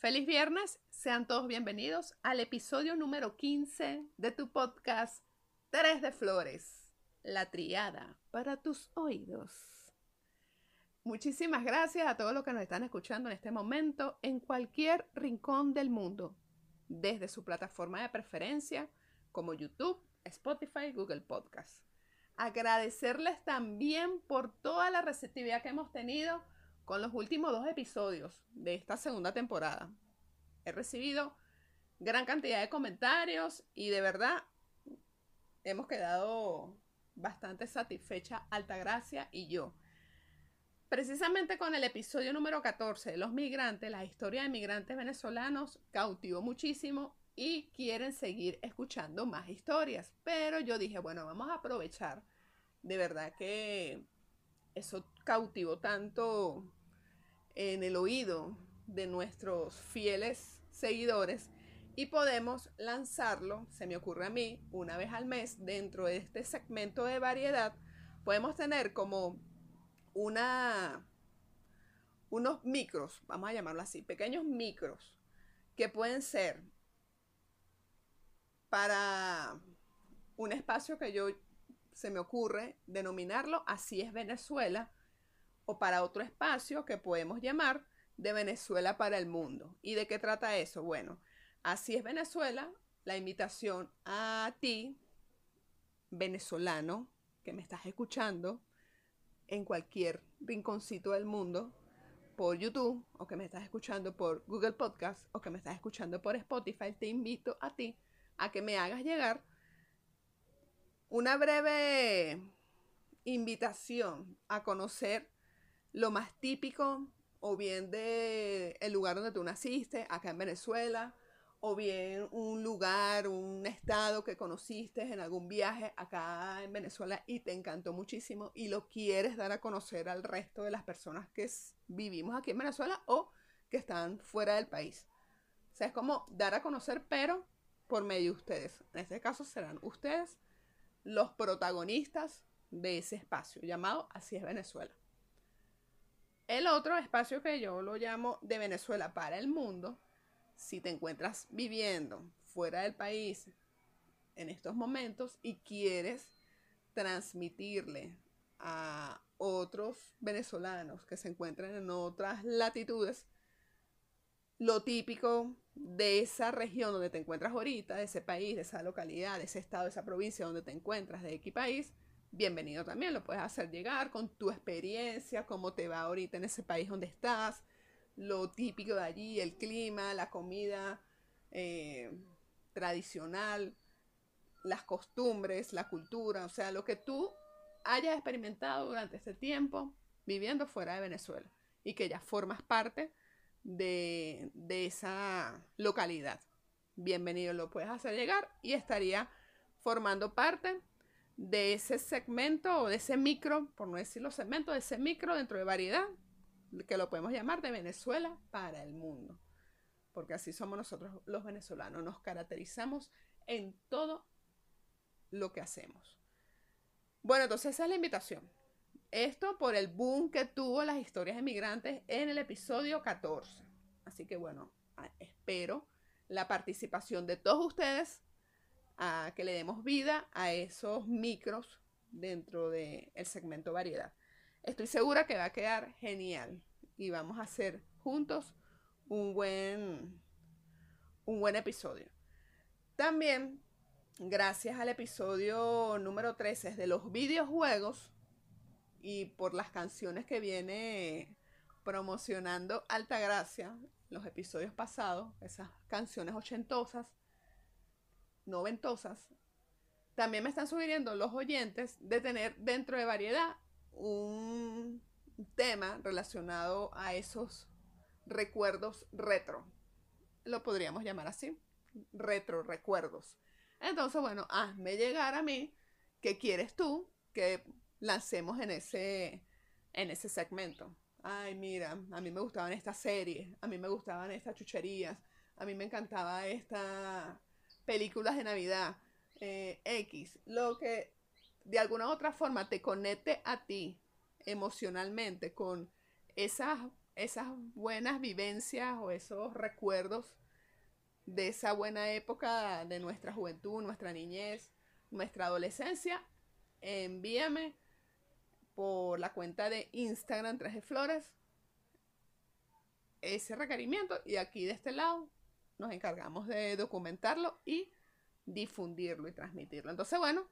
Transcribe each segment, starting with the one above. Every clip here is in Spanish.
Feliz viernes, sean todos bienvenidos al episodio número 15 de tu podcast Tres de Flores, la triada para tus oídos. Muchísimas gracias a todos los que nos están escuchando en este momento en cualquier rincón del mundo, desde su plataforma de preferencia como YouTube, Spotify, Google Podcast. Agradecerles también por toda la receptividad que hemos tenido con los últimos dos episodios de esta segunda temporada. He recibido gran cantidad de comentarios y de verdad hemos quedado bastante satisfecha Altagracia y yo. Precisamente con el episodio número 14 de los migrantes, la historia de migrantes venezolanos cautivó muchísimo y quieren seguir escuchando más historias. Pero yo dije, bueno, vamos a aprovechar. De verdad que eso cautivó tanto en el oído de nuestros fieles seguidores y podemos lanzarlo, se me ocurre a mí, una vez al mes dentro de este segmento de variedad. Podemos tener como una unos micros, vamos a llamarlo así, pequeños micros que pueden ser para un espacio que yo se me ocurre denominarlo Así es Venezuela, o para otro espacio que podemos llamar de Venezuela para el mundo. ¿Y de qué trata eso? Bueno, así es Venezuela, la invitación a ti, venezolano, que me estás escuchando en cualquier rinconcito del mundo, por YouTube, o que me estás escuchando por Google Podcast, o que me estás escuchando por Spotify, te invito a ti a que me hagas llegar una breve invitación a conocer lo más típico o bien de el lugar donde tú naciste, acá en Venezuela, o bien un lugar, un estado que conociste en algún viaje acá en Venezuela y te encantó muchísimo y lo quieres dar a conocer al resto de las personas que vivimos aquí en Venezuela o que están fuera del país. O sea, es como dar a conocer, pero por medio de ustedes. En este caso serán ustedes los protagonistas de ese espacio llamado Así es Venezuela. El otro espacio que yo lo llamo de Venezuela para el mundo, si te encuentras viviendo fuera del país en estos momentos y quieres transmitirle a otros venezolanos que se encuentran en otras latitudes lo típico de esa región donde te encuentras ahorita, de ese país, de esa localidad, de ese estado, de esa provincia donde te encuentras, de X país, bienvenido también, lo puedes hacer llegar con tu experiencia, cómo te va ahorita en ese país donde estás, lo típico de allí, el clima, la comida eh, tradicional, las costumbres, la cultura, o sea, lo que tú hayas experimentado durante este tiempo viviendo fuera de Venezuela y que ya formas parte de, de esa localidad. Bienvenido, lo puedes hacer llegar y estaría formando parte de ese segmento o de ese micro, por no decirlo segmento, de ese micro dentro de variedad, que lo podemos llamar de Venezuela para el mundo. Porque así somos nosotros los venezolanos, nos caracterizamos en todo lo que hacemos. Bueno, entonces esa es la invitación. Esto por el boom que tuvo las historias emigrantes en el episodio 14. Así que bueno, espero la participación de todos ustedes a que le demos vida a esos micros dentro del segmento variedad. Estoy segura que va a quedar genial y vamos a hacer juntos un buen, un buen episodio. También, gracias al episodio número 13 de los videojuegos y por las canciones que viene promocionando Altagracia, los episodios pasados, esas canciones ochentosas, noventosas, también me están sugiriendo los oyentes de tener dentro de variedad un tema relacionado a esos recuerdos retro. Lo podríamos llamar así, retro recuerdos. Entonces, bueno, hazme llegar a mí qué quieres tú que lancemos en ese, en ese segmento. Ay, mira, a mí me gustaban estas series, a mí me gustaban estas chucherías, a mí me encantaba esta películas de Navidad, eh, X, lo que de alguna u otra forma te conecte a ti emocionalmente con esas esas buenas vivencias o esos recuerdos de esa buena época de nuestra juventud, nuestra niñez, nuestra adolescencia, envíame por la cuenta de Instagram 3 de Flores ese requerimiento y aquí de este lado nos encargamos de documentarlo y difundirlo y transmitirlo. Entonces, bueno,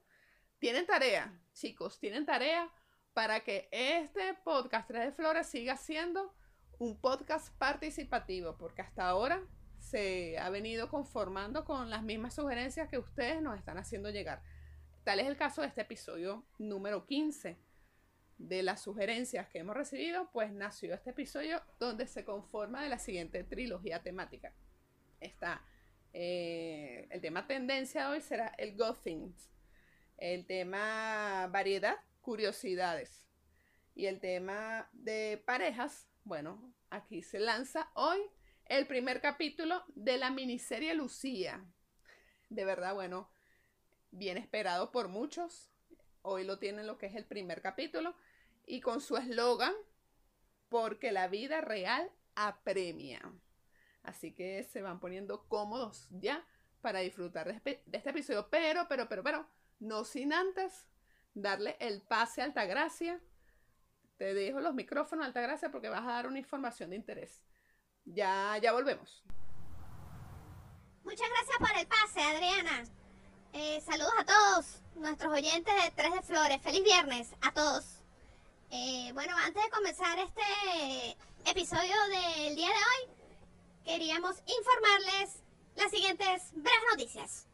tienen tarea, chicos, tienen tarea para que este podcast 3 de Flores siga siendo un podcast participativo, porque hasta ahora se ha venido conformando con las mismas sugerencias que ustedes nos están haciendo llegar. Tal es el caso de este episodio número 15. De las sugerencias que hemos recibido, pues nació este episodio donde se conforma de la siguiente trilogía temática. Está eh, el tema tendencia hoy será el Gothings. El tema variedad, curiosidades. Y el tema de parejas, bueno, aquí se lanza hoy el primer capítulo de la miniserie Lucía. De verdad, bueno, bien esperado por muchos. Hoy lo tienen lo que es el primer capítulo y con su eslogan, porque la vida real apremia. Así que se van poniendo cómodos ya para disfrutar de, este episodio. Pero, pero, pero, pero, no sin antes darle el pase a Altagracia. Te dejo los micrófonos, Altagracia, porque vas a dar una información de interés. Ya, ya volvemos. Muchas gracias por el pase, Adriana. Eh, saludos a todos nuestros oyentes de Tres de Flores. Feliz viernes a todos. Eh, bueno, antes de comenzar este episodio del día de hoy, queríamos informarles las siguientes breves noticias.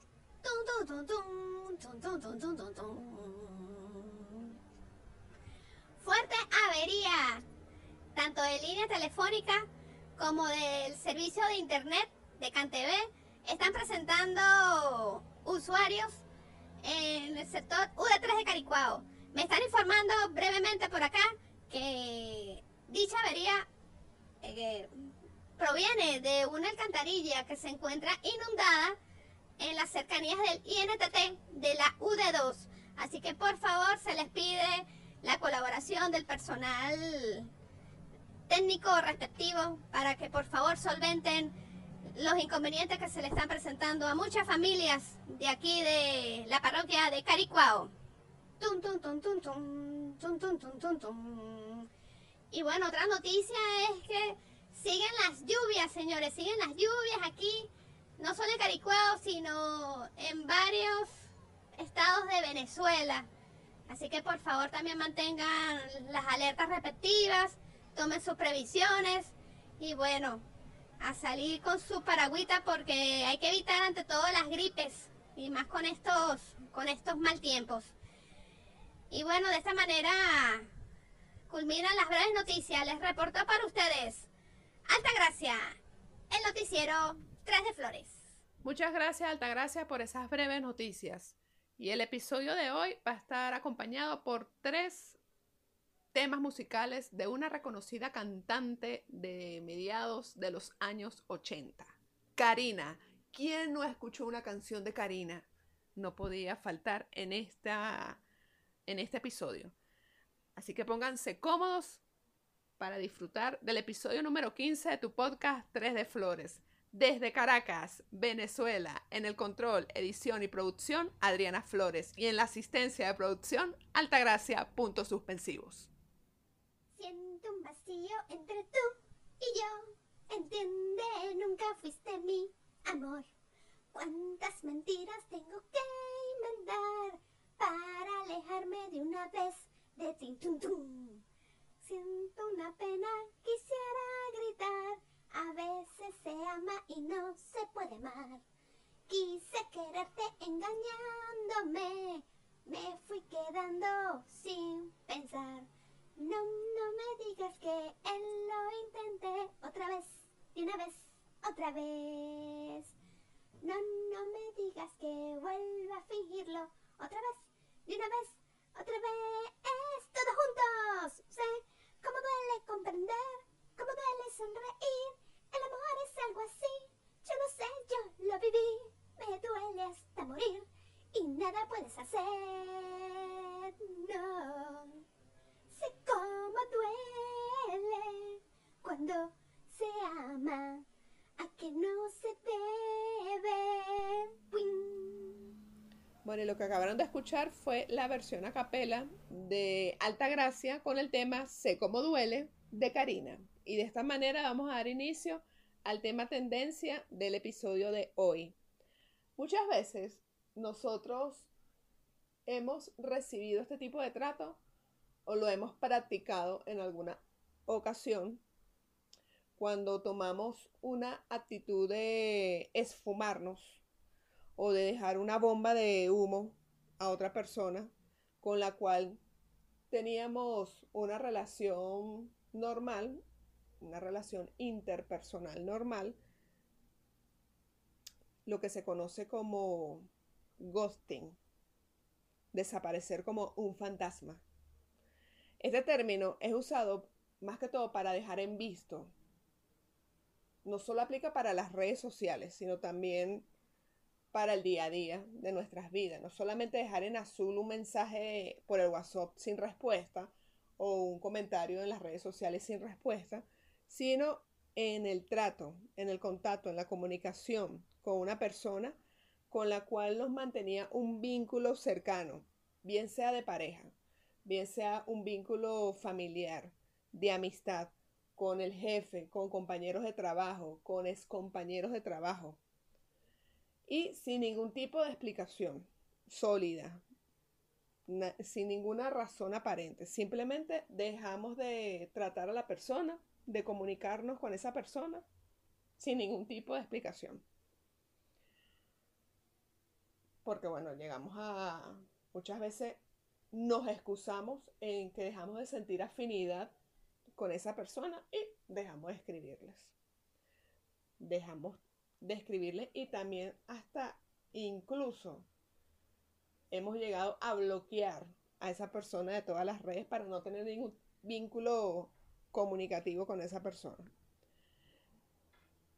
Fuerte avería, tanto de línea telefónica como del servicio de internet de CanTV, están presentando usuarios en el sector UD3 de Caricuao. Me están informando brevemente por acá que dicha avería eh, proviene de una alcantarilla que se encuentra inundada en las cercanías del INTT de la UD2. Así que por favor se les pide la colaboración del personal técnico respectivo para que por favor solventen los inconvenientes que se le están presentando a muchas familias de aquí de la parroquia de Caricuao. Y bueno, otra noticia es que siguen las lluvias, señores, siguen las lluvias aquí, no solo en Caricuao, sino en varios estados de Venezuela. Así que por favor también mantengan las alertas respectivas, tomen sus previsiones y bueno, a salir con su paragüita porque hay que evitar ante todo las gripes y más con estos, con estos mal tiempos. Y bueno, de esta manera culminan las breves noticias. Les reporto para ustedes Altagracia, el noticiero Tres de Flores. Muchas gracias Altagracia por esas breves noticias. Y el episodio de hoy va a estar acompañado por tres temas musicales de una reconocida cantante de mediados de los años 80. Karina. ¿Quién no escuchó una canción de Karina? No podía faltar en, esta, en este episodio. Así que pónganse cómodos para disfrutar del episodio número 15 de tu podcast 3 de Flores. Desde Caracas, Venezuela, en el control, edición y producción, Adriana Flores. Y en la asistencia de producción, Altagracia. Puntos suspensivos. Siento un vacío entre tú y yo. Entiende, nunca fuiste mi amor. ¿Cuántas mentiras tengo que inventar para alejarme de una vez de ti? Siento una pena, quisiera gritar a veces se ama y no se puede amar. Quise quererte engañándome. Me fui quedando sin pensar. No, no me digas que él lo intenté otra vez, de una vez, otra vez. No, no me digas que vuelva a fingirlo otra vez, de una vez, otra vez. Todos juntos. Sé cómo duele comprender, cómo duele sonreír. El amor es algo así, yo no sé, yo lo viví, me duele hasta morir. Y nada puedes hacer, no. Sé cómo duele cuando llama a que no se debe. Bueno, y lo que acabaron de escuchar fue la versión a capela de Alta Gracia con el tema Sé cómo duele de Karina. Y de esta manera vamos a dar inicio al tema tendencia del episodio de hoy. Muchas veces nosotros hemos recibido este tipo de trato o lo hemos practicado en alguna ocasión cuando tomamos una actitud de esfumarnos o de dejar una bomba de humo a otra persona con la cual teníamos una relación normal, una relación interpersonal normal, lo que se conoce como ghosting, desaparecer como un fantasma. Este término es usado más que todo para dejar en visto. No solo aplica para las redes sociales, sino también para el día a día de nuestras vidas. No solamente dejar en azul un mensaje por el WhatsApp sin respuesta o un comentario en las redes sociales sin respuesta, sino en el trato, en el contacto, en la comunicación con una persona con la cual nos mantenía un vínculo cercano, bien sea de pareja, bien sea un vínculo familiar, de amistad, con el jefe, con compañeros de trabajo, con excompañeros de trabajo. Y sin ningún tipo de explicación sólida, sin ninguna razón aparente. Simplemente dejamos de tratar a la persona, de comunicarnos con esa persona, sin ningún tipo de explicación. Porque bueno, llegamos a muchas veces nos excusamos en que dejamos de sentir afinidad con esa persona y dejamos de escribirles. Dejamos de escribirles y también hasta incluso hemos llegado a bloquear a esa persona de todas las redes para no tener ningún vínculo comunicativo con esa persona.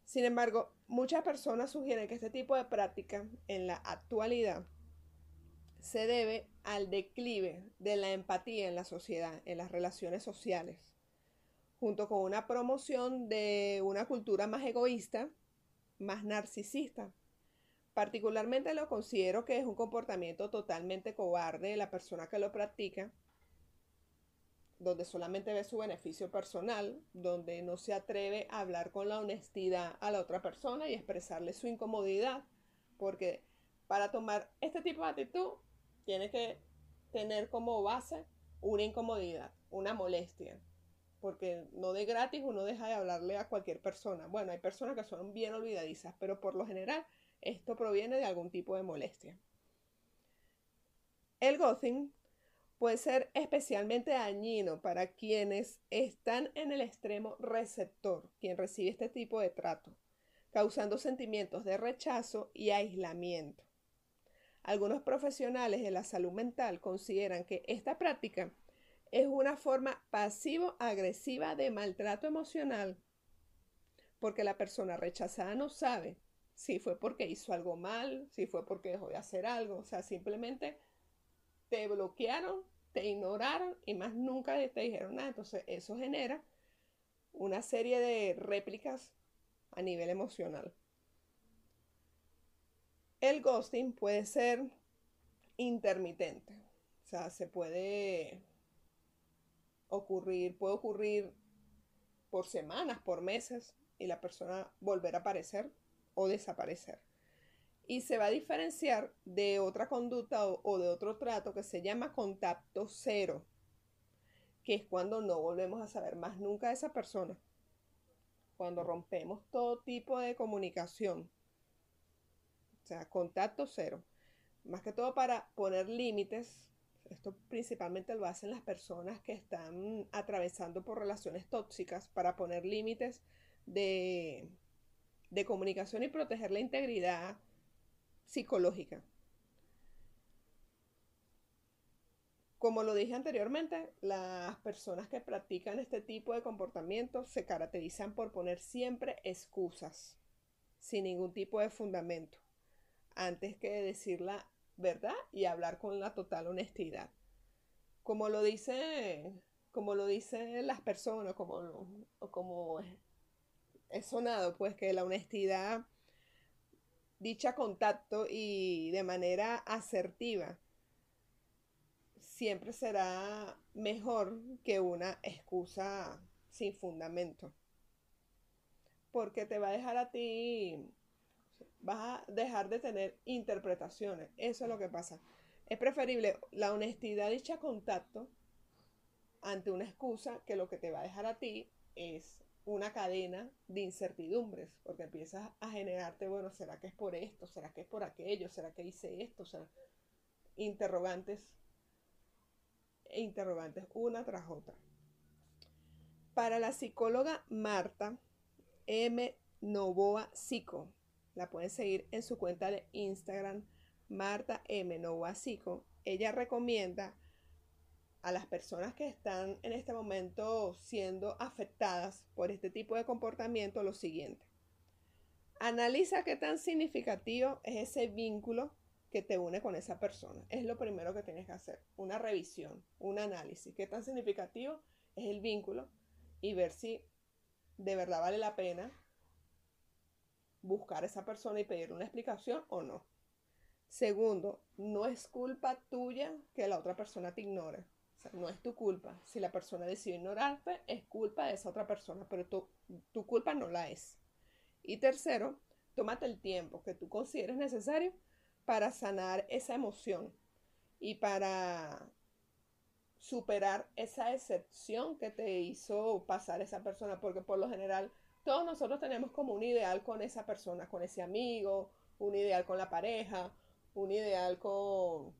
Sin embargo, muchas personas sugieren que este tipo de práctica en la actualidad se debe al declive de la empatía en la sociedad, en las relaciones sociales, junto con una promoción de una cultura más egoísta, más narcisista. Particularmente lo considero que es un comportamiento totalmente cobarde de la persona que lo practica, donde solamente ve su beneficio personal, donde no se atreve a hablar con la honestidad a la otra persona y expresarle su incomodidad, porque para tomar este tipo de actitud tiene que tener como base una incomodidad, una molestia, porque no de gratis uno deja de hablarle a cualquier persona. Bueno, hay personas que son bien olvidadizas, pero por lo general esto proviene de algún tipo de molestia. El ghosting puede ser especialmente dañino para quienes están en el extremo receptor, quien recibe este tipo de trato, causando sentimientos de rechazo y aislamiento. Algunos profesionales de la salud mental consideran que esta práctica es una forma pasivo-agresiva de maltrato emocional, porque la persona rechazada no sabe si fue porque hizo algo mal, si fue porque dejó de hacer algo, o sea, simplemente te bloquearon, te ignoraron y más nunca te dijeron nada. Entonces eso genera una serie de réplicas a nivel emocional. El ghosting puede ser intermitente. O sea, se puede ocurrir, puede ocurrir por semanas, por meses, y la persona volver a aparecer o desaparecer. Y se va a diferenciar de otra conducta o, o de otro trato que se llama contacto cero, que es cuando no volvemos a saber más nunca de esa persona. Cuando rompemos todo tipo de comunicación o sea, contacto cero. Más que todo para poner límites. Esto principalmente lo hacen las personas que están atravesando por relaciones tóxicas para poner límites de, de comunicación y proteger la integridad psicológica. Como lo dije anteriormente, las personas que practican este tipo de comportamientos se caracterizan por poner siempre excusas, sin ningún tipo de fundamento antes que decir la verdad y hablar con la total honestidad. Como lo dice, como lo dicen las personas, como, como es sonado, pues que la honestidad dicha contacto y de manera asertiva siempre será mejor que una excusa sin fundamento. Porque te va a dejar a ti, vas a dejar de tener interpretaciones. Eso es lo que pasa. Es preferible la honestidad dicha contacto ante una excusa que lo que te va a dejar a ti es una cadena de incertidumbres, porque empiezas a generarte, bueno, ¿será que es por esto? ¿Será que es por aquello? ¿Será que hice esto? O sea, interrogantes e interrogantes una tras otra. Para la psicóloga Marta M. Novoa Psico, la pueden seguir en su cuenta de Instagram, Marta M. Novoa Psico, ella recomienda a las personas que están en este momento siendo afectadas por este tipo de comportamiento lo siguiente. Analiza qué tan significativo es ese vínculo que te une con esa persona. Es lo primero que tienes que hacer. Una revisión, un análisis. ¿Qué tan significativo es el vínculo? Y ver si de verdad vale la pena buscar a esa persona y pedirle una explicación o no. Segundo, no es culpa tuya que la otra persona te ignore no es tu culpa. Si la persona decidió ignorarte, es culpa de esa otra persona, pero tu, tu culpa no la es. Y tercero, tómate el tiempo que tú consideres necesario para sanar esa emoción y para superar esa excepción que te hizo pasar esa persona, porque por lo general todos nosotros tenemos como un ideal con esa persona, con ese amigo, un ideal con la pareja, un ideal con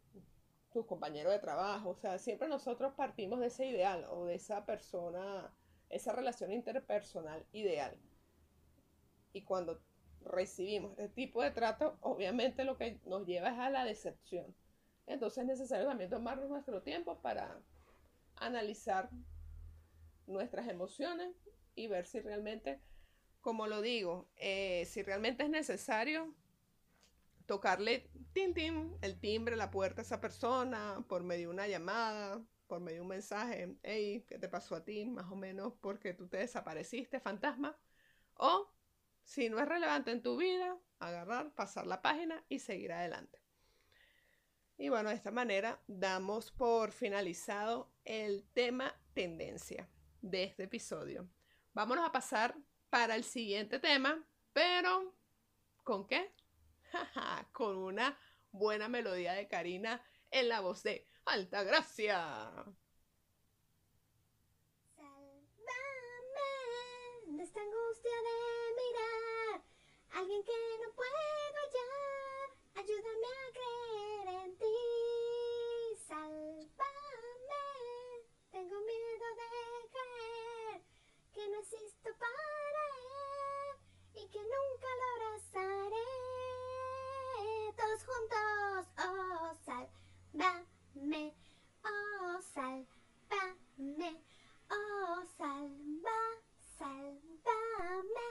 tus compañeros de trabajo. O sea, siempre nosotros partimos de ese ideal o de esa persona, esa relación interpersonal ideal. Y cuando recibimos este tipo de trato, obviamente lo que nos lleva es a la decepción. Entonces es necesario también tomarnos nuestro tiempo para analizar nuestras emociones y ver si realmente, como lo digo, eh, si realmente es necesario tocarle tin, el timbre, la puerta a esa persona por medio de una llamada, por medio de un mensaje, hey, ¿qué te pasó a ti? Más o menos porque tú te desapareciste, fantasma. O, si no es relevante en tu vida, agarrar, pasar la página y seguir adelante. Y bueno, de esta manera damos por finalizado el tema tendencia de este episodio. Vámonos a pasar para el siguiente tema, pero ¿con qué? con una buena melodía de Karina en la voz de Alta Gracia. Sálvame de esta angustia de mirar alguien que no puedo hallar. Ayúdame a creer en ti. Sálvame. Tengo miedo de caer, que no existo para que nunca lo abrazaré juntos. Oh, sálvame. Oh, sálvame. Oh, salva, sálvame.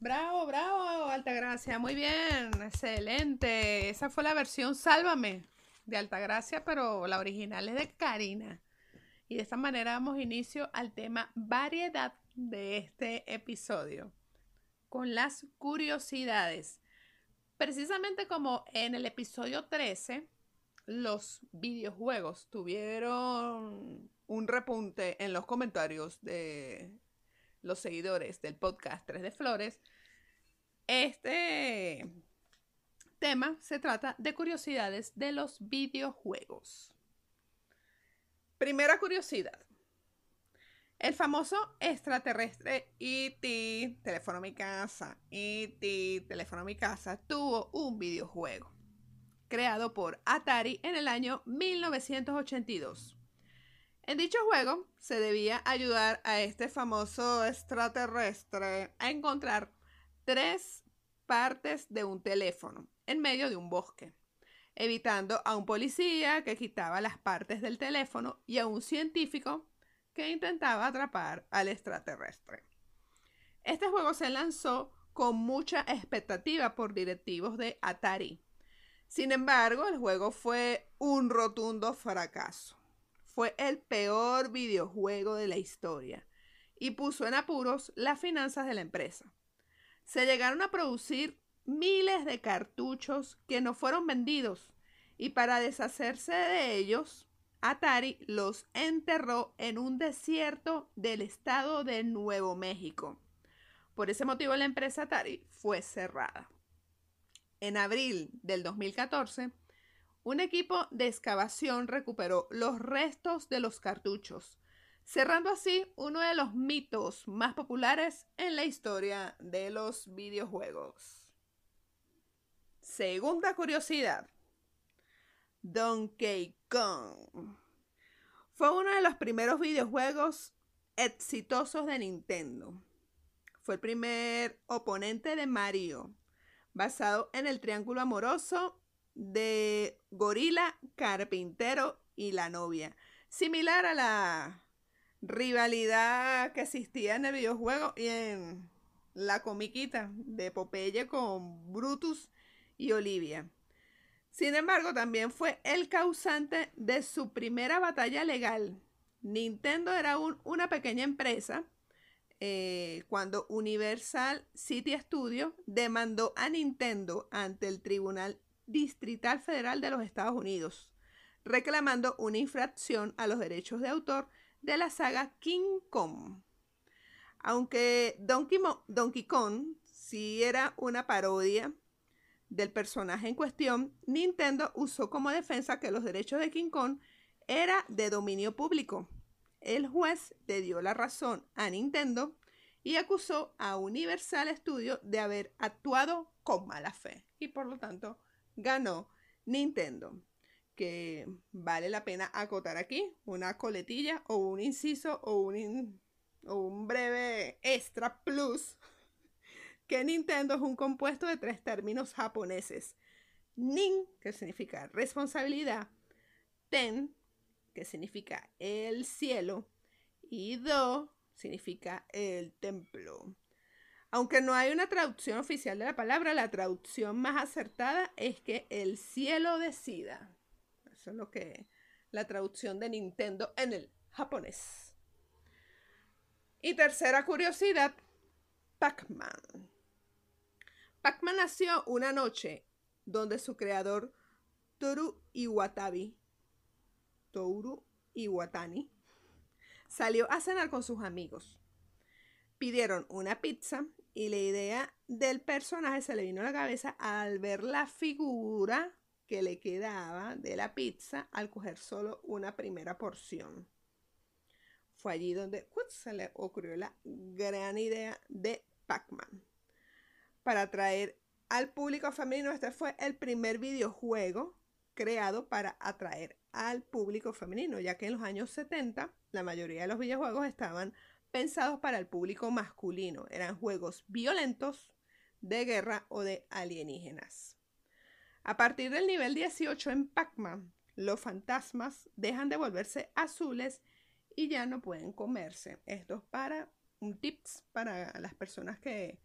Bravo, bravo, Altagracia. Muy bien, excelente. Esa fue la versión Sálvame de Altagracia, pero la original es de Karina. Y de esta manera damos inicio al tema variedad de este episodio, con las curiosidades. Precisamente como en el episodio 13, los videojuegos tuvieron un repunte en los comentarios de los seguidores del podcast 3 de Flores. Este tema se trata de curiosidades de los videojuegos. Primera curiosidad. El famoso extraterrestre E.T. Teléfono mi casa, E.T. Teléfono mi casa, tuvo un videojuego creado por Atari en el año 1982. En dicho juego se debía ayudar a este famoso extraterrestre a encontrar tres partes de un teléfono en medio de un bosque, evitando a un policía que quitaba las partes del teléfono y a un científico que intentaba atrapar al extraterrestre. Este juego se lanzó con mucha expectativa por directivos de Atari. Sin embargo, el juego fue un rotundo fracaso. Fue el peor videojuego de la historia y puso en apuros las finanzas de la empresa. Se llegaron a producir miles de cartuchos que no fueron vendidos y para deshacerse de ellos, Atari los enterró en un desierto del estado de Nuevo México. Por ese motivo la empresa Atari fue cerrada. En abril del 2014, un equipo de excavación recuperó los restos de los cartuchos, cerrando así uno de los mitos más populares en la historia de los videojuegos. Segunda curiosidad. Donkey Kong. Fue uno de los primeros videojuegos exitosos de Nintendo. Fue el primer oponente de Mario, basado en el triángulo amoroso de Gorila, Carpintero y la novia. Similar a la rivalidad que existía en el videojuego y en la comiquita de Popeye con Brutus y Olivia. Sin embargo, también fue el causante de su primera batalla legal. Nintendo era una pequeña empresa eh, cuando Universal City Studios demandó a Nintendo ante el Tribunal Distrital Federal de los Estados Unidos, reclamando una infracción a los derechos de autor de la saga King Kong. Aunque Donkey, Donkey Kong sí era una parodia del personaje en cuestión, Nintendo usó como defensa que los derechos de King Kong era de dominio público. El juez le dio la razón a Nintendo y acusó a Universal Studios de haber actuado con mala fe y por lo tanto ganó Nintendo. Que vale la pena acotar aquí una coletilla o un inciso o un, o un breve extra plus que Nintendo es un compuesto de tres términos japoneses. Nin, que significa responsabilidad, Ten, que significa el cielo, y Do, significa el templo. Aunque no hay una traducción oficial de la palabra, la traducción más acertada es que el cielo decida. Eso es lo que la traducción de Nintendo en el japonés. Y tercera curiosidad, Pac-Man. Pac-Man nació una noche donde su creador Toru Iwatabi, Toru Iwatani, salió a cenar con sus amigos. Pidieron una pizza y la idea del personaje se le vino a la cabeza al ver la figura que le quedaba de la pizza al coger solo una primera porción. Fue allí donde se le ocurrió la gran idea de Pac-Man para atraer al público femenino. Este fue el primer videojuego creado para atraer al público femenino, ya que en los años 70 la mayoría de los videojuegos estaban pensados para el público masculino. Eran juegos violentos, de guerra o de alienígenas. A partir del nivel 18 en Pac-Man, los fantasmas dejan de volverse azules y ya no pueden comerse. Esto es para un tips para las personas que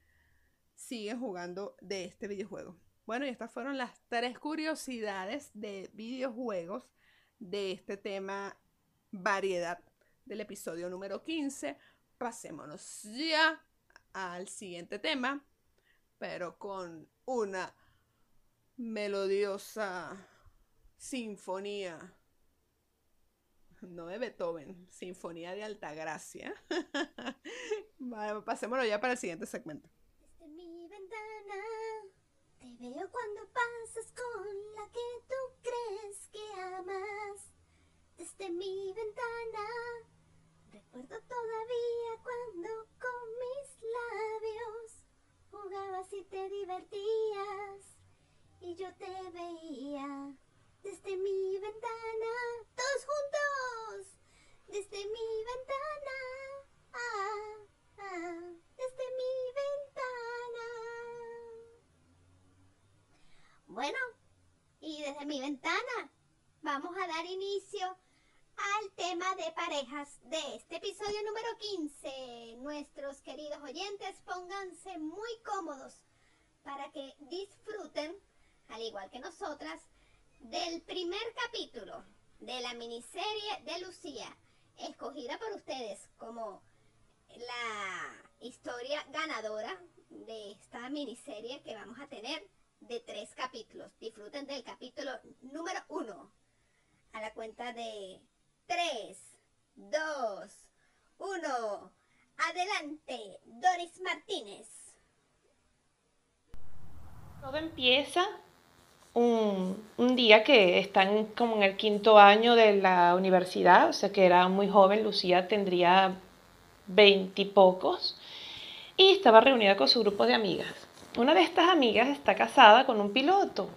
siguen jugando de este videojuego. Bueno, y estas fueron las tres curiosidades de videojuegos de este tema variedad del episodio número 15. Pasémonos ya al siguiente tema, pero con una melodiosa sinfonía. No de Beethoven, sinfonía de Altagracia. pasémonos ya para el siguiente segmento. Veo cuando pasas con la que tú crees que amas. Desde mi ventana recuerdo todavía cuando con mis labios jugabas y te divertías y yo te veía desde mi ventana, todos juntos, desde mi ventana, ah, ah, desde mi Bueno, y desde mi ventana vamos a dar inicio al tema de parejas de este episodio número 15. Nuestros queridos oyentes, pónganse muy cómodos para que disfruten, al igual que nosotras, del primer capítulo de la miniserie de Lucía, escogida por ustedes como la historia ganadora de esta miniserie que vamos a tener de tres capítulos. Disfruten del capítulo número uno. A la cuenta de tres, dos, uno. Adelante, Doris Martínez. Todo empieza un, un, día que están como en el quinto año de la universidad, o sea que era muy joven, Lucía tendría veintipocos, y, y estaba reunida con su grupo de amigas. Una de estas amigas está casada con un piloto.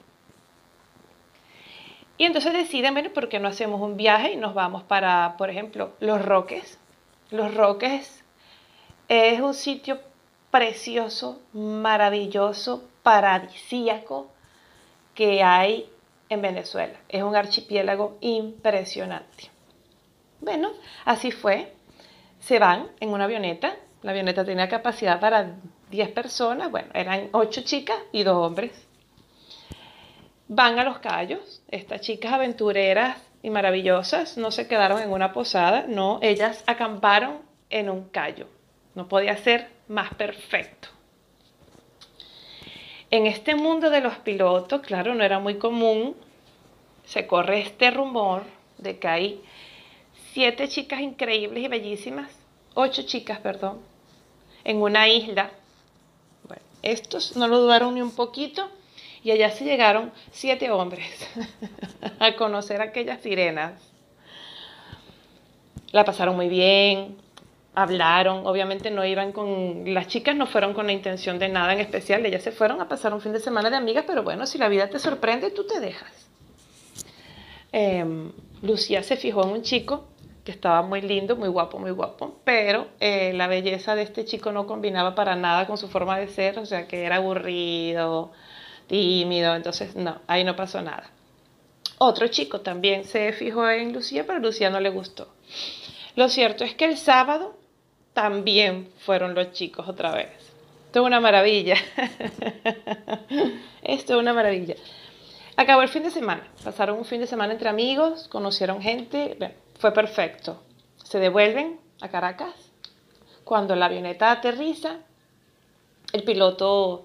Y entonces deciden, bueno, ¿por qué no hacemos un viaje y nos vamos para, por ejemplo, Los Roques? Los Roques es un sitio precioso, maravilloso, paradisíaco que hay en Venezuela. Es un archipiélago impresionante. Bueno, así fue. Se van en una avioneta. La avioneta tenía capacidad para 10 personas. Bueno, eran 8 chicas y 2 hombres. Van a los callos. Estas chicas aventureras y maravillosas no se quedaron en una posada. No, ellas acamparon en un callo. No podía ser más perfecto. En este mundo de los pilotos, claro, no era muy común, se corre este rumor de que hay siete chicas increíbles y bellísimas, ocho chicas, perdón, en una isla. Estos no lo dudaron ni un poquito y allá se llegaron siete hombres a conocer a aquellas sirenas. La pasaron muy bien, hablaron, obviamente no iban con, las chicas no fueron con la intención de nada en especial, ellas se fueron a pasar un fin de semana de amigas, pero bueno, si la vida te sorprende, tú te dejas. Eh, Lucía se fijó en un chico que estaba muy lindo, muy guapo, muy guapo, pero eh, la belleza de este chico no combinaba para nada con su forma de ser, o sea que era aburrido, tímido, entonces no, ahí no pasó nada. Otro chico también se fijó en Lucía, pero Lucía no le gustó. Lo cierto es que el sábado también fueron los chicos otra vez. Esto es una maravilla. Esto es una maravilla. Acabó el fin de semana. Pasaron un fin de semana entre amigos, conocieron gente. Bueno, fue perfecto. Se devuelven a Caracas. Cuando la avioneta aterriza, el piloto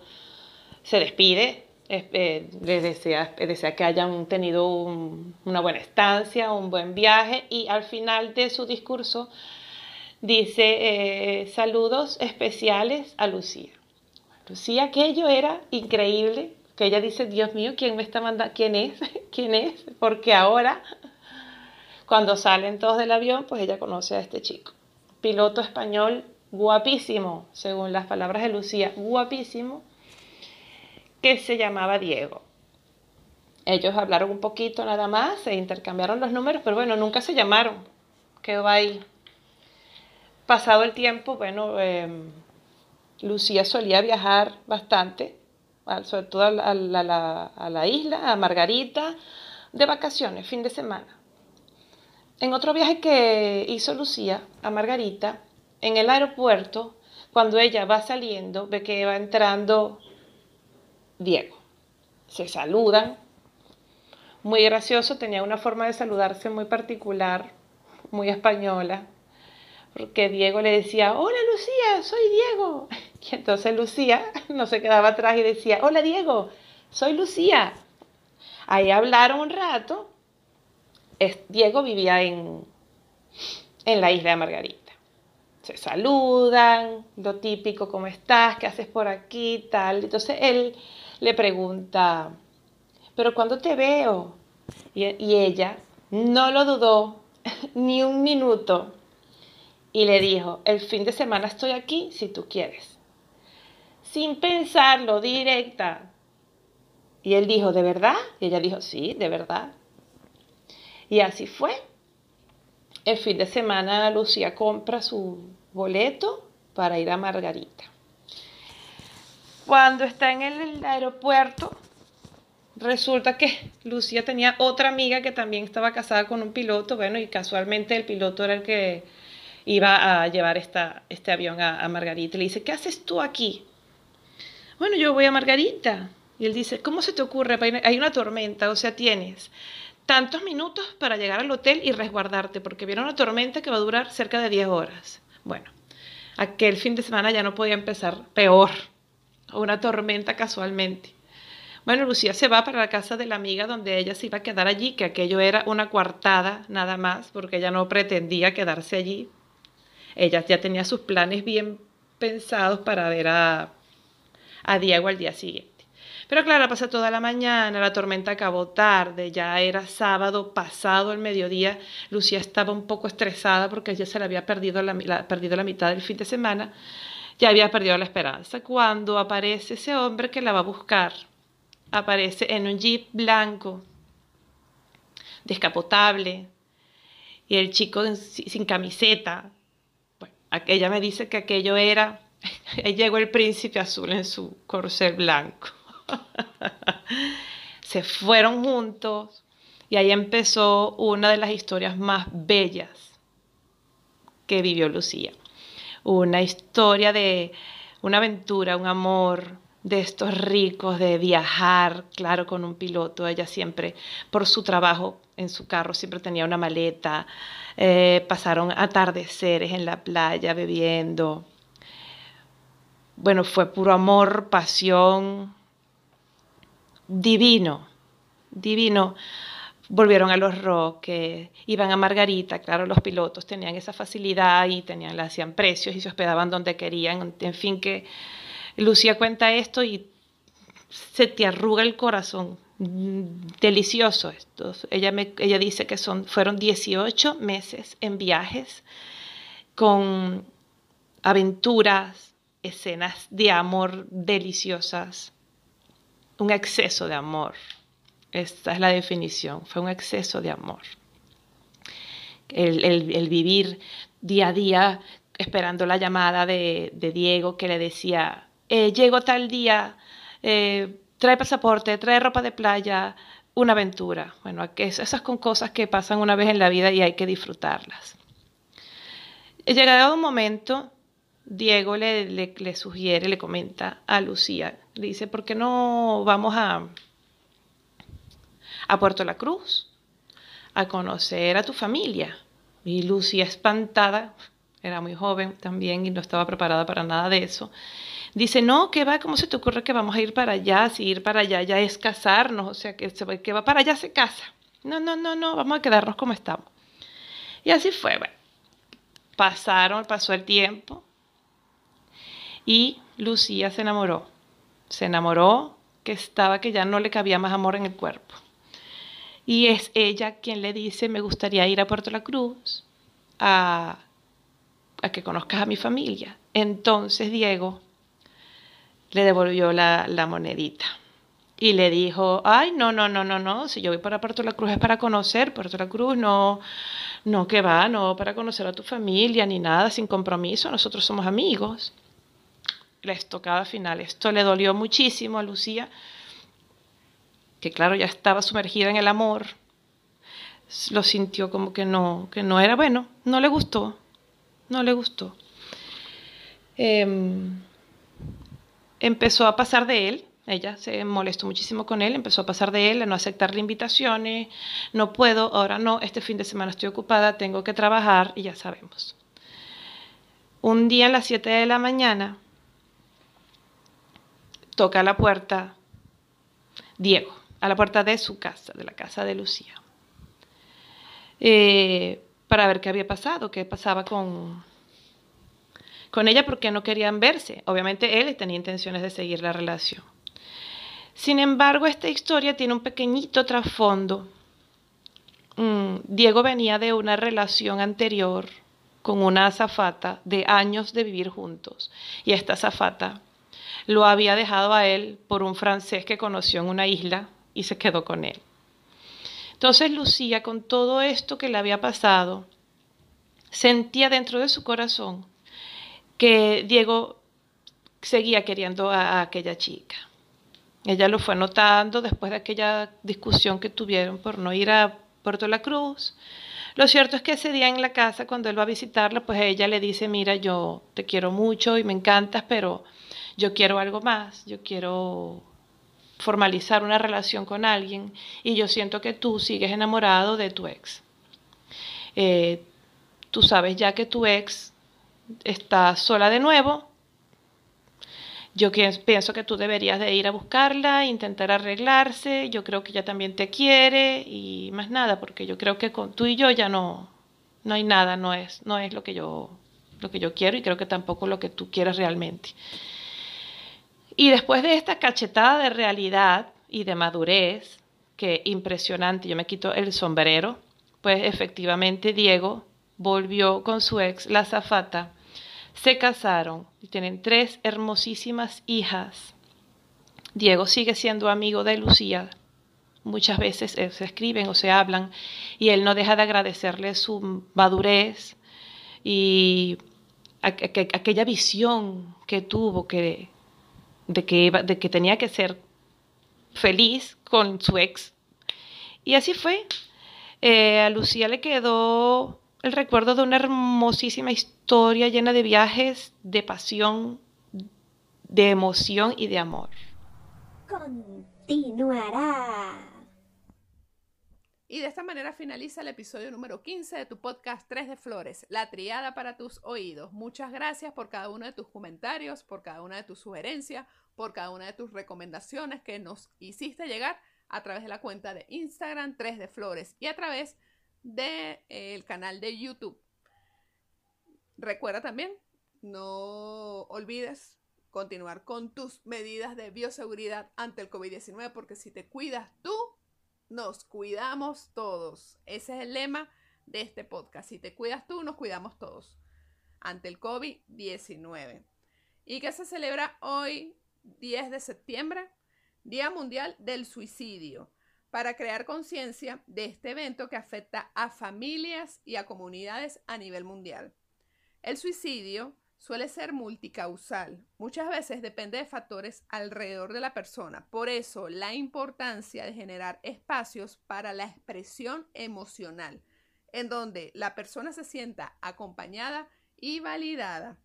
se despide. Eh, les desea, desea, que hayan tenido un, una buena estancia, un buen viaje y al final de su discurso dice eh, saludos especiales a Lucía. Lucía, aquello era increíble, que ella dice, Dios mío, ¿quién me está mandando? ¿Quién es? ¿Quién es? Porque ahora, cuando salen todos del avión, pues ella conoce a este chico. Piloto español guapísimo, según las palabras de Lucía, guapísimo, que se llamaba Diego. Ellos hablaron un poquito nada más, se intercambiaron los números, pero bueno, nunca se llamaron. Quedó ahí pasado el tiempo, bueno, eh, Lucía solía viajar bastante, sobre todo a la, isla, a Margarita, de vacaciones, fin de semana. En otro viaje que hizo Lucía a Margarita, en el aeropuerto, cuando ella va saliendo, ve que va entrando Diego. Se saludan. Muy gracioso, tenía una forma de saludarse muy particular, muy española porque Diego le decía, hola Lucía, soy Diego. Y entonces Lucía no se quedaba atrás y decía, hola Diego, soy Lucía. Ahí hablaron un rato. Diego vivía en, en la isla de Margarita. Se saludan, lo típico, ¿cómo estás? ¿Qué haces por aquí? Tal. Entonces él le pregunta, ¿pero cuándo te veo? Y, y ella no lo dudó ni un minuto y le dijo, el fin de semana estoy aquí si tú quieres. Sin pensarlo, directa. Y él dijo, ¿de verdad? Y ella dijo, sí, de verdad. Y así fue. El fin de semana Lucía compra su boleto para ir a Margarita. Cuando está en el aeropuerto, resulta que Lucía tenía otra amiga que también estaba casada con un piloto, bueno, y casualmente el piloto era el que iba a llevar esta, este avión a, a Margarita. Le dice, ¿qué haces tú aquí? Bueno, yo voy a Margarita. Y él dice, ¿cómo se te ocurre? Hay una tormenta, o sea, tienes tantos minutos para llegar al hotel y resguardarte, porque viene una tormenta que va a durar cerca de 10 horas. Bueno, aquel fin de semana ya no podía empezar peor, una tormenta casualmente. Bueno, Lucía se va para la casa de la amiga donde ella se iba a quedar allí, que aquello era una coartada nada más, porque ella no pretendía quedarse allí. Ella ya tenía sus planes bien pensados para ver a, a Diego al día siguiente. Pero claro, pasa toda la mañana, la tormenta acabó tarde, ya era sábado pasado el mediodía. Lucía estaba un poco estresada porque ya se le había perdido la, perdido la mitad del fin de semana, ya había perdido la esperanza. Cuando aparece ese hombre que la va a buscar, aparece en un jeep blanco, descapotable, y el chico sin camiseta. Bueno, ella me dice que aquello era, llegó el príncipe azul en su corcel blanco. Se fueron juntos y ahí empezó una de las historias más bellas que vivió Lucía. Una historia de una aventura, un amor, de estos ricos, de viajar, claro, con un piloto. Ella siempre, por su trabajo en su carro, siempre tenía una maleta. Eh, pasaron atardeceres en la playa bebiendo. Bueno, fue puro amor, pasión, divino, divino. Volvieron a los roques, iban a Margarita, claro, los pilotos tenían esa facilidad y tenían, le hacían precios y se hospedaban donde querían, en fin, que Lucía cuenta esto y se te arruga el corazón. Delicioso esto. Ella, me, ella dice que son, fueron 18 meses en viajes con aventuras, escenas de amor deliciosas, un exceso de amor. Esta es la definición, fue un exceso de amor. El, vivir día a día esperando la llamada de, Diego que le decía, eh, llego tal día, eh, trae pasaporte, trae ropa de playa, una aventura. Bueno, esas son cosas que pasan una vez en la vida y hay que disfrutarlas. Llegado un momento, Diego le, le, sugiere, le comenta a Lucía, le dice, ¿por qué no vamos a, a Puerto La Cruz a conocer a tu familia? Y Lucía, espantada, era muy joven también y no estaba preparada para nada de eso, dice, no, ¿qué va? ¿Cómo se te ocurre que vamos a ir para allá? Si ir para allá ya es casarnos, o sea, que, se, que va para allá se casa. No, no, no, no, vamos a quedarnos como estamos. Y así fue, bueno. Pasaron, pasó el tiempo y Lucía se enamoró. Se enamoró que estaba que ya no le cabía más amor en el cuerpo. Y es ella quien le dice, me gustaría ir a Puerto La Cruz a, a que conozcas a mi familia. Entonces Diego le devolvió la, monedita. Y le dijo, ay, no, no, no, no, no, si yo voy para Puerto La Cruz es para conocer, Puerto La Cruz no, no, que va, no, para conocer a tu familia ni nada, sin compromiso, nosotros somos amigos. La estocada final, esto le dolió muchísimo a Lucía, que claro, ya estaba sumergida en el amor, lo sintió como que no, que no era bueno, no le gustó, no le gustó. Eh, empezó a pasar de él, ella se molestó muchísimo con él, empezó a pasar de él, a no aceptarle invitaciones, no puedo, ahora no, este fin de semana estoy ocupada, tengo que trabajar y ya sabemos. Un día a las 7 de la mañana toca a la puerta Diego, a la puerta de su casa, de la casa de Lucía, eh, para ver qué había pasado, qué pasaba con, con ella porque no querían verse. Obviamente él tenía intenciones de seguir la relación. Sin embargo, esta historia tiene un pequeñito trasfondo. Mm, Diego venía de una relación anterior con una azafata de años de vivir juntos. Y esta azafata lo había dejado a él por un francés que conoció en una isla y se quedó con él. Entonces Lucía, con todo esto que le había pasado, sentía dentro de su corazón que Diego seguía queriendo a, aquella chica. Ella lo fue notando después de aquella discusión que tuvieron por no ir a Puerto La Cruz. Lo cierto es que ese día en la casa, cuando él va a visitarla, pues ella le dice, mira, yo te quiero mucho y me encantas, pero yo quiero algo más, yo quiero formalizar una relación con alguien y yo siento que tú sigues enamorado de tu ex. Eh, tú sabes ya que tu ex está sola de nuevo. Yo pienso que tú deberías de ir a buscarla, intentar arreglarse. Yo creo que ella también te quiere y más nada, porque yo creo que con tú y yo ya no, no hay nada, no es, no es lo que yo, lo que yo quiero y creo que tampoco lo que tú quieres realmente. Y después de esta cachetada de realidad y de madurez, que impresionante, yo me quito el sombrero, pues efectivamente Diego volvió con su ex, la zafata, se casaron y tienen tres hermosísimas hijas. Diego sigue siendo amigo de Lucía. Muchas veces eh, se escriben o se hablan y él no deja de agradecerle su madurez y aquella visión que tuvo que, de, que, de que tenía que ser feliz con su ex. Y así fue. Eh, a Lucía le quedó el recuerdo de una hermosísima historia llena de viajes, de pasión, de emoción y de amor. Continuará. Y de esta manera finaliza el episodio número 15 de tu podcast 3 de Flores, la triada para tus oídos. Muchas gracias por cada uno de tus comentarios, por cada una de tus sugerencias, por cada una de tus recomendaciones que nos hiciste llegar a través de la cuenta de Instagram 3 de Flores y a través del eh, canal de YouTube. Recuerda también, no olvides continuar con tus medidas de bioseguridad ante el COVID-19 porque si te cuidas tú, nos cuidamos todos. Ese es el lema de este podcast. Si te cuidas tú, nos cuidamos todos ante el COVID-19. ¿Y qué se celebra hoy, 10 de septiembre? Día Mundial del Suicidio, para crear conciencia de este evento que afecta a familias y a comunidades a nivel mundial. El suicidio suele ser multicausal. Muchas veces depende de factores alrededor de la persona. Por eso, la importancia de generar espacios para la expresión emocional, en donde la persona se sienta acompañada y validada.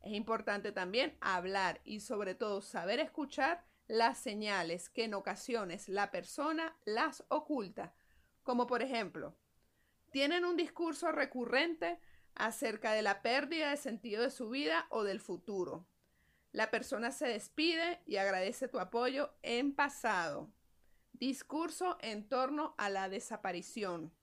Es importante también hablar y sobre todo saber escuchar las señales que en ocasiones la persona las oculta, como por ejemplo, tienen un discurso recurrente acerca de la pérdida de sentido de su vida o del futuro. La persona se despide y agradece tu apoyo en pasado. Discurso en torno a la desaparición.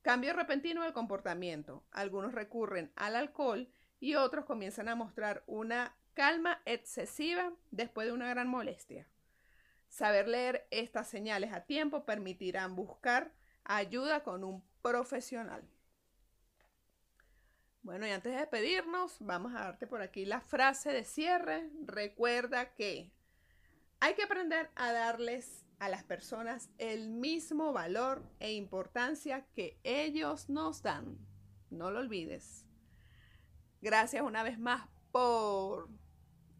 Cambio repentino del comportamiento. Algunos recurren al alcohol y otros comienzan a mostrar una calma excesiva después de una gran molestia. Saber leer estas señales a tiempo permitirán buscar ayuda con un profesional. Bueno, y antes de despedirnos, vamos a darte por aquí la frase de cierre. Recuerda que hay que aprender a darles a las personas el mismo valor e importancia que ellos nos dan. No lo olvides. Gracias una vez más por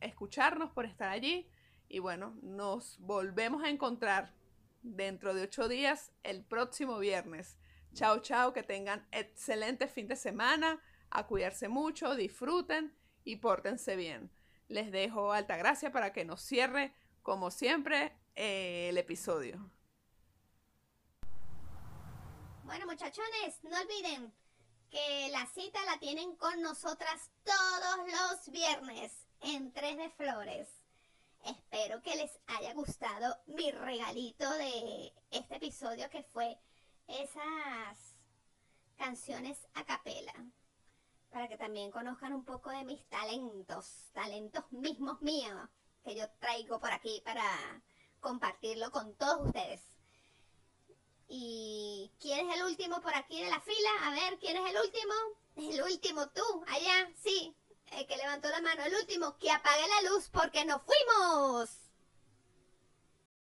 escucharnos, por estar allí. Y bueno, nos volvemos a encontrar dentro de ocho días, el próximo viernes. Chao, chao, que tengan excelente fin de semana a cuidarse mucho, disfruten y pórtense bien. Les dejo alta gracia para que nos cierre, como siempre, eh, el episodio. Bueno, muchachones, no olviden que la cita la tienen con nosotras todos los viernes en Tres de Flores. Espero que les haya gustado mi regalito de este episodio que fue esas canciones a capela para que también conozcan un poco de mis talentos, talentos mismos míos que yo traigo por aquí para compartirlo con todos ustedes. ¿Y quién es el último por aquí de la fila? A ver, ¿quién es el último? El último, tú, allá, sí, el que levantó la mano, el último, que apague la luz porque nos fuimos.